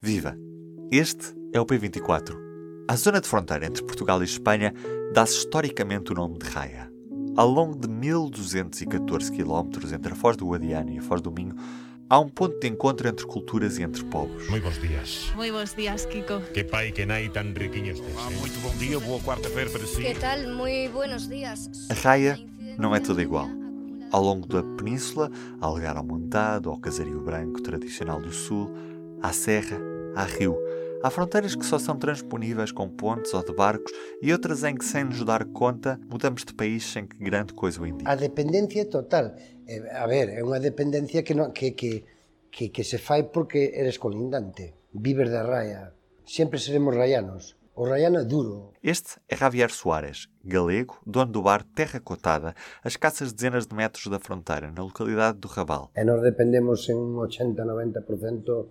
Viva! Este é o P24. A zona de fronteira entre Portugal e Espanha dá-se historicamente o nome de Raia. Ao longo de 1214 km entre a Foz do Guadiana e a Foz do Minho, há um ponto de encontro entre culturas e entre povos. Muy bons dias. Muy bons dias, Kiko. Que pai que nai tan riquiño estés. Ah, eh? muito bom dia, boa quarta-feira para si. ¿Qué tal? Muy buenos días. A raia não é toda igual. Ao longo da península, há Algar ao Montado, ao Casario Branco tradicional do Sul, há serra, há rio. Há fronteiras que só são transponíveis com pontes ou de barcos e outras em que, sem nos dar conta, mudamos de país sem que grande coisa o indique. A dependencia é total. Eh, A ver, é unha dependencia que, non, que, que, que, que se fai porque eres colindante. Vives da raia. Sempre seremos raianos. O raiano é duro. Este é Javier Soares, galego, dono do bar Terra Cotada, a escassas dezenas de metros da fronteira, na localidade do Raval. E nós dependemos en un 80-90%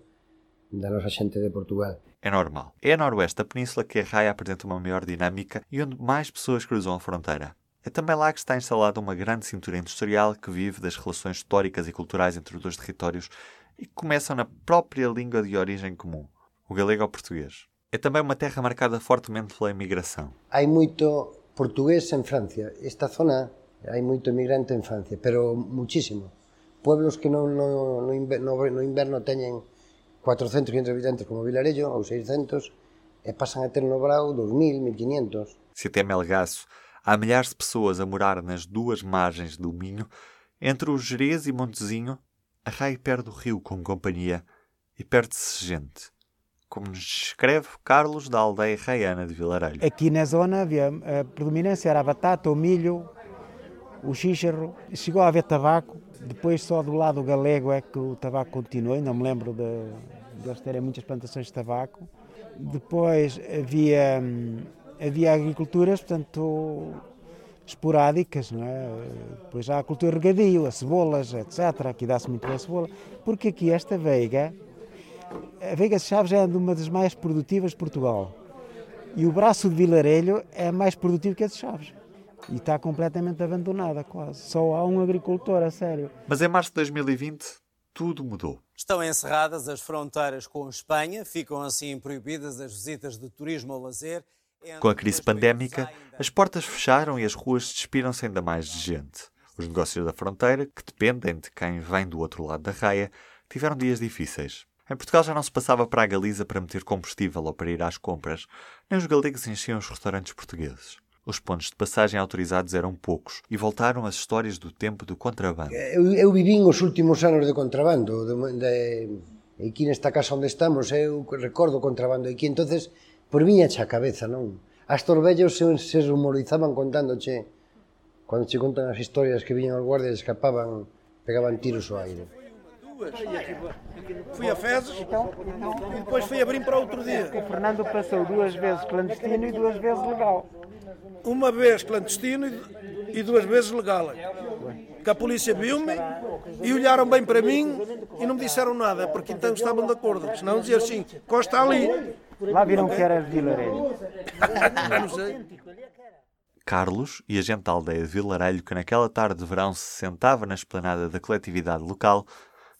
da xente de Portugal. É normal. É a noroeste da península que a raia apresenta uma maior dinâmica e onde mais pessoas cruzam a fronteira. É também lá que está instalada uma grande cintura industrial que vive das relações históricas e culturais entre os dois territórios e que começam na própria língua de origem comum, o galego ao português. É também uma terra marcada fortemente pela imigração. Hai moito portugués en Francia. Esta zona hai moito emigrante en Francia, pero muchísimo. Pueblos que no, no, no, inver, no, no inverno 400, 500 habitantes como Vilarello, ou 600, e pasan a ter no Brau 2.000, 1.500. Se até Melgaço há milhares de pessoas a morar nas duas margens do Minho, entre o Jerez e Montezinho, a raia perde o rio como companhia e perde-se gente. Como nos descreve Carlos da aldeia raiana de Vilarelho. Aqui na zona havia a predominância era a batata, o milho, o xíxaro, chegou a haver tabaco, depois só do lado galego é que o tabaco continuou, não me lembro de, de eles terem muitas plantações de tabaco. Depois havia, hum, havia agriculturas, portanto, esporádicas, não é? Depois há a cultura regadio, as cebolas, etc. Aqui dá-se muito bem a cebola, porque aqui esta veiga, a Veiga de Chaves é uma das mais produtivas de Portugal. E o braço de Vilarelho é mais produtivo que a de Chaves. E está completamente abandonada, quase. Só há um agricultor, a sério. Mas em março de 2020, tudo mudou. Estão encerradas as fronteiras com Espanha, ficam assim proibidas as visitas de turismo ao lazer. Com a crise pandémica, as portas fecharam e as ruas despiram-se ainda mais de gente. Os negócios da fronteira, que dependem de quem vem do outro lado da raia, tiveram dias difíceis. Em Portugal já não se passava para a Galiza para meter combustível ou para ir às compras, nem os galegos enchiam os restaurantes portugueses. Os pontos de passagem autorizados eram poucos e voltaram as histórias do tempo do contrabando. Eu, eu vivín os últimos anos de contrabando de, de, aquí nesta casa onde estamos eu recordo o contrabando aquí entonces por viña a cabeza non as torbellos se, se rumorizaban contándoche cando che contan as historias que viñan os guardias e escapaban pegaban tiros ao aire Fui a Fezes e depois fui a Brim para outro dia. O Fernando passou duas vezes clandestino e duas vezes legal. Uma vez clandestino e- duas vezes legal. Que a polícia viu-me e olharam bem para mim e não me disseram nada, porque então estavam de acordo. Senão diziam assim, Costa ali. Lá viram que era de Vilarelho. Não sei. Carlos e a gente da aldeia de Vilarelho, que naquela tarde de verão se sentava na esplanada da coletividade local,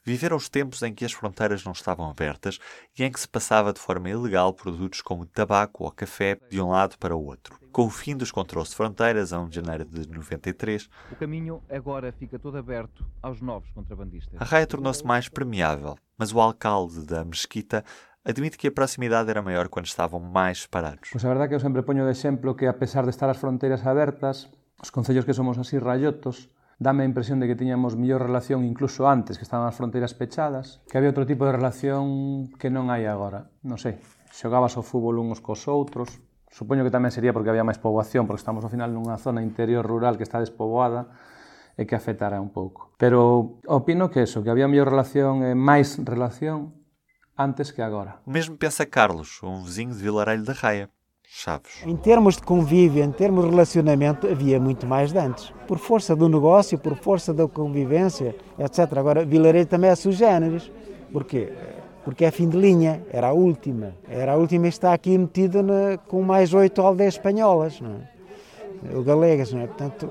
viveram os tempos em que as fronteiras não estavam abertas e em que se passava de forma ilegal produtos como tabaco ou café de um lado para o outro. Com o fim dos controles de fronteiras, a 1 de janeiro de 93, O caminho agora fica todo aberto aos novos contrabandistas. a raia tornou-se mais permeável, mas o alcalde da mesquita admite que a proximidade era maior quando estavam mais separados. Pois a verdade que eu sempre poño de exemplo que a pesar de estar as fronteiras abertas, os concellos que somos así rayotos, dame a impresión de que tiñamos mellor relación incluso antes, que estaban as fronteiras pechadas, que había outro tipo de relación que non hai agora. Non sei, xogabas o fútbol uns cos outros, supoño que tamén sería porque había máis poboación, porque estamos ao final nunha zona interior rural que está despoboada, e que afetara un pouco. Pero opino que eso, que había mellor relación e máis relación antes que agora. O mesmo pensa Carlos, um vizinho de Vilarelho da Raia. Chaves. Em termos de convívio, em termos de relacionamento, havia muito mais de antes. Por força do negócio, por força da convivência, etc. Agora, Vilarelho também é sui generis. Porquê? Porque é fim de linha, era a última. Era a última e está aqui metida com mais oito aldeias espanholas, não é? Galegas, não é? Portanto,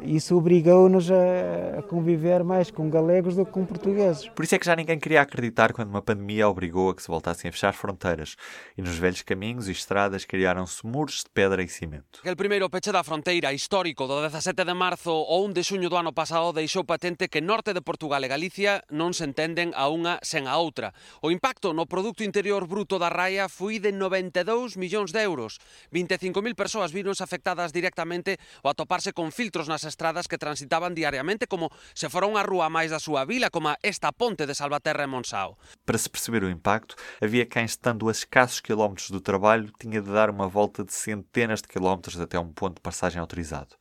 Isso obrigou-nos a conviver mais com galegos do que com portugueses. Por isso é que já ninguém queria acreditar quando uma pandemia obrigou a que se voltassem a fechar fronteiras e nos velhos caminhos e estradas criaram-se muros de pedra e cimento. El primeiro peche da fronteira histórico do 17 de marzo ou 1 de xuño do ano pasado deixou patente que norte de Portugal e Galicia non se entenden a unha sen a outra. O impacto no Producto Interior Bruto da Raia foi de 92 millóns de euros. 25.000 persoas vironse afectadas directamente ao atoparse con filtros nas estradas que transitaban diariamente como se fora unha rúa máis da súa vila, como esta ponte de Salvaterra e Monsao. Para se perceber o impacto, havia quem, estando a escassos quilómetros do trabalho, tinha de dar uma volta de centenas de quilómetros até um ponto de passagem autorizado.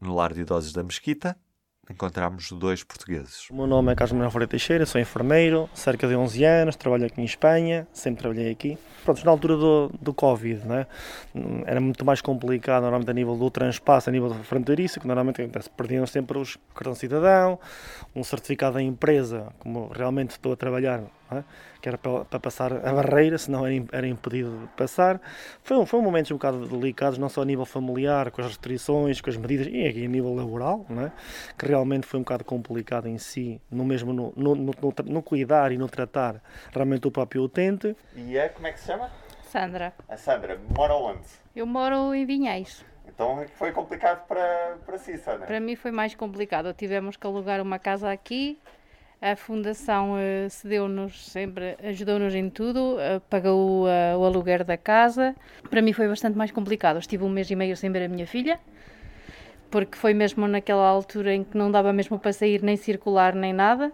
No lar de idosos da Mesquita, encontramos dois portugueses. O meu nome é Carlos Manuel Ferreira Teixeira, sou enfermeiro, cerca de 11 anos, trabalho aqui em Espanha, sempre trabalhei aqui. Pronto, na altura do, do Covid, né, era muito mais complicado, normalmente a nível do transpasso, a nível fronteiriço, que normalmente perdiam sempre os cartão cidadão, um certificado da empresa, como realmente estou a trabalhar, né, que era para, para, passar a barreira, senão era, era impedido de passar. Foi, foi um momentos um bocado delicados, não só a nível familiar, com as restrições, com as medidas, e aqui a nível laboral, né, que realmente foi um bocado complicado em si, no mesmo no, no, no, no cuidar e no tratar realmente o próprio utente. E é, como é que se chama? Sandra. A Sandra, mora onde? Eu moro em Vinhais. Então foi complicado para, para si, Sandra? Para mim foi mais complicado. Tivemos que alugar uma casa aqui. A Fundação uh, cedeu-nos sempre, ajudou-nos em tudo, uh, pagou uh, o aluguer da casa. Para mim foi bastante mais complicado. Estive um mês e meio sem ver a minha filha, porque foi mesmo naquela altura em que não dava mesmo para sair, nem circular, nem nada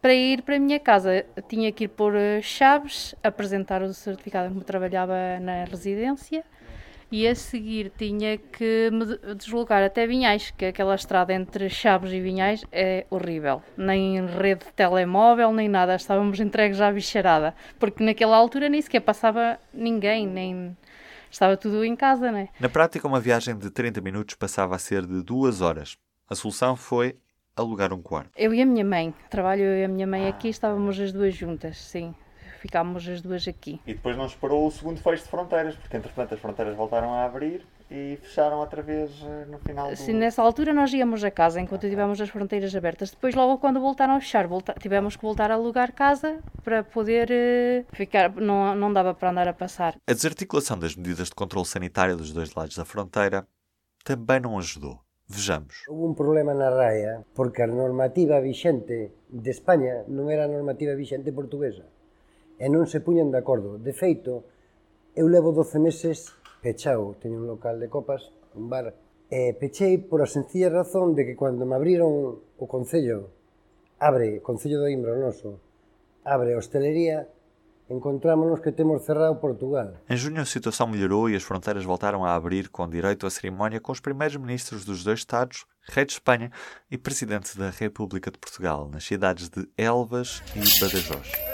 para ir para a minha casa tinha que ir pôr chaves, apresentar o certificado em que trabalhava na residência e a seguir tinha que me deslocar até Vinhais, que aquela estrada entre Chaves e Vinhais é horrível. Nem rede de telemóvel, nem nada. Estávamos entregues à bicharada, porque naquela altura nem sequer passava ninguém, nem estava tudo em casa, né? Na prática, uma viagem de 30 minutos passava a ser de duas horas. A solução foi alugar um quarto. Eu e a minha mãe. Trabalho eu e a minha mãe aqui, estávamos as duas juntas, sim. Ficámos as duas aqui. E depois não esperou o segundo fecho de fronteiras, porque entretanto as fronteiras voltaram a abrir e fecharam outra vez no final do... Sim, nessa altura nós íamos a casa enquanto tivemos as fronteiras abertas. Depois, logo quando voltaram a fechar, volta... tivemos que voltar a alugar casa para poder uh, ficar... Não, não dava para andar a passar. A desarticulação das medidas de controle sanitário dos dois lados da fronteira também não ajudou. Vejamos. Houve un problema na RAIA porque a normativa vixente de España non era a normativa vixente portuguesa e non se puñan de acordo. De feito, eu levo 12 meses pechado, teño un local de copas, un bar, e pechei por a sencilla razón de que cando me abriron o Concello, abre, o Concello do Imbronoso, abre a hostelería, encontrámonos que temos cerrado Portugal. Em junho a situação melhorou e as fronteiras voltaram a abrir com direito à cerimónia com os primeiros ministros dos dois Estados, Rei de Espanha e Presidente da República de Portugal, nas cidades de Elvas e Badajoz.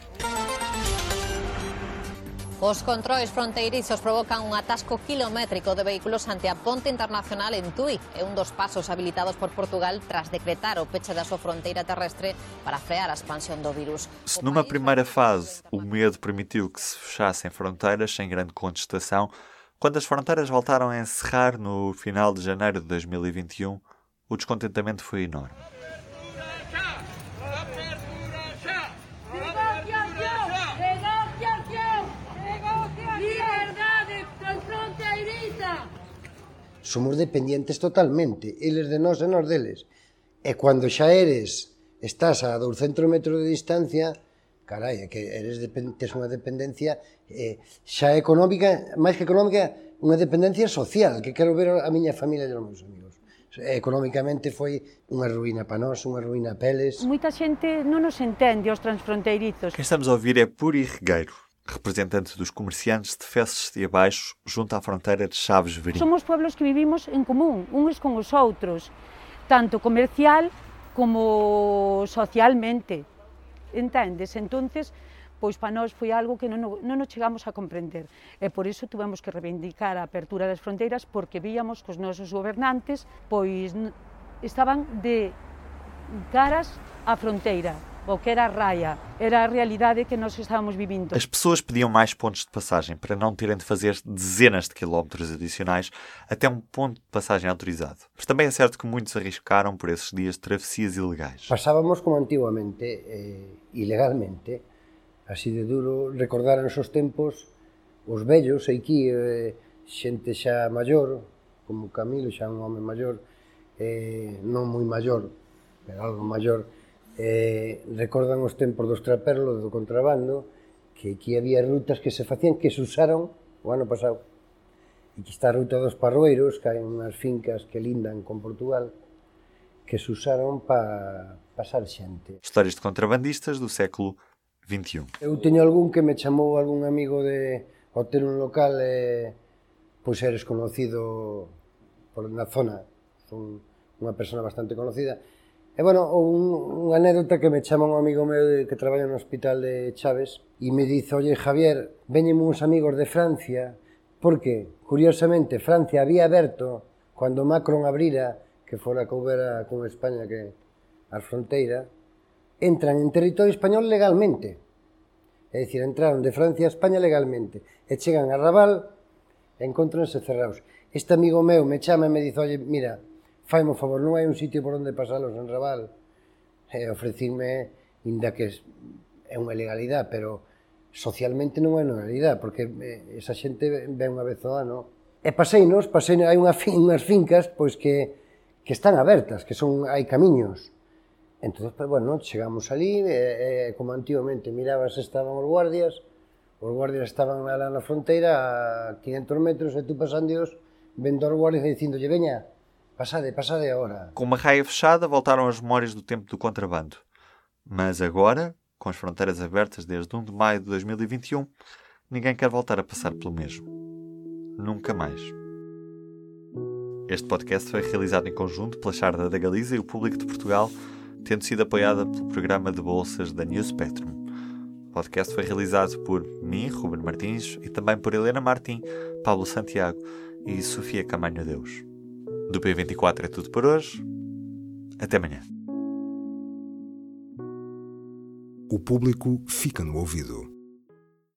Os controis fronteirizos provocan un atasco kilométrico de vehículos ante a ponte internacional en Tui. É un dos pasos habilitados por Portugal tras decretar o peche da súa fronteira terrestre para frear a expansión do virus. Se numa primeira fase o medo permitiu que se fechassem fronteiras sem grande contestação, quando as fronteiras voltaram a encerrar no final de janeiro de 2021, o descontentamento foi enorme. somos dependientes totalmente, eles de nós e nós deles. E cando xa eres, estás a 200 metros de distancia, carai, é que eres tes unha dependencia eh, xa económica, máis que económica, unha dependencia social, que quero ver a miña familia e os meus amigos. Economicamente foi unha ruína para nós, unha ruína a peles. Moita xente non nos entende os transfronteirizos. Que estamos a ouvir é Puri Regueiro, representante dos comerciantes de Fezes de Abaixo, junto à fronteira de Chaves Verim. Somos pueblos que vivimos en común, uns con os outros, tanto comercial como socialmente. Entendes? Entonces, pois para nós foi algo que non, non nos chegamos a comprender. E por iso tuvemos que reivindicar a apertura das fronteiras porque víamos que os nosos gobernantes pois estaban de caras á fronteira, o que era a raia, era a realidade que nós estávamos vivendo. As pessoas pediam mais pontos de passagem para não terem de fazer dezenas de quilómetros adicionais até um ponto de passagem autorizado. Mas também é certo que muitos arriscaram por esses dias de travessias ilegais. Passábamos como antiguamente, eh, ilegalmente, así de duro, recordaran os tempos, os vellos, aquí, eh, xente xa maior, como Camilo, xa un home maior, eh, non moi maior, pero algo maior, eh, recordan os tempos dos traperlos do contrabando que aquí había rutas que se facían que se usaron o ano pasado. E que está a ruta dos parroeiros que hai unhas fincas que lindan con Portugal que se usaron para pasar xente. Historias de contrabandistas do século XXI Eu teño algún que me chamou algún amigo de ao ter un local eh, pois eres conocido por na zona. Son unha persona bastante conocida. E, bueno, un, unha anécdota que me chama un amigo meu de, que traballa no hospital de Chaves e me dice, oye, Javier, veñen uns amigos de Francia, porque, curiosamente, Francia había aberto, cando Macron abrira, que fora que houbera con España que a fronteira, entran en territorio español legalmente. É dicir, entraron de Francia a España legalmente e chegan a Raval e encontranse cerrados. Este amigo meu me chama e me dice, oye, mira, faime o favor, non hai un sitio por onde pasalos en Raval. E ofrecinme, inda que é unha ilegalidade, pero socialmente non é unha ilegalidade, porque eh, esa xente ven unha vez ao ano. E paseinos, pasei, hai unha fin, unhas fincas pois que, que están abertas, que son hai camiños. Entón, pues, bueno, chegamos ali, e, e, como antigamente mirabas, estaban os guardias, os guardias estaban lá na fronteira a 500 metros, e tú pasando vendo os guardias e dicindo, lle veña, Agora. Com uma raia fechada, voltaram as memórias do tempo do contrabando. Mas agora, com as fronteiras abertas desde 1 de maio de 2021, ninguém quer voltar a passar pelo mesmo. Nunca mais. Este podcast foi realizado em conjunto pela Charda da Galiza e o Público de Portugal, tendo sido apoiada pelo programa de bolsas da New Spectrum. O podcast foi realizado por mim, Ruben Martins, e também por Helena Martim, Pablo Santiago e Sofia Camanho Deus. Do P24 é tudo por hoje. Até amanhã. O público fica no ouvido.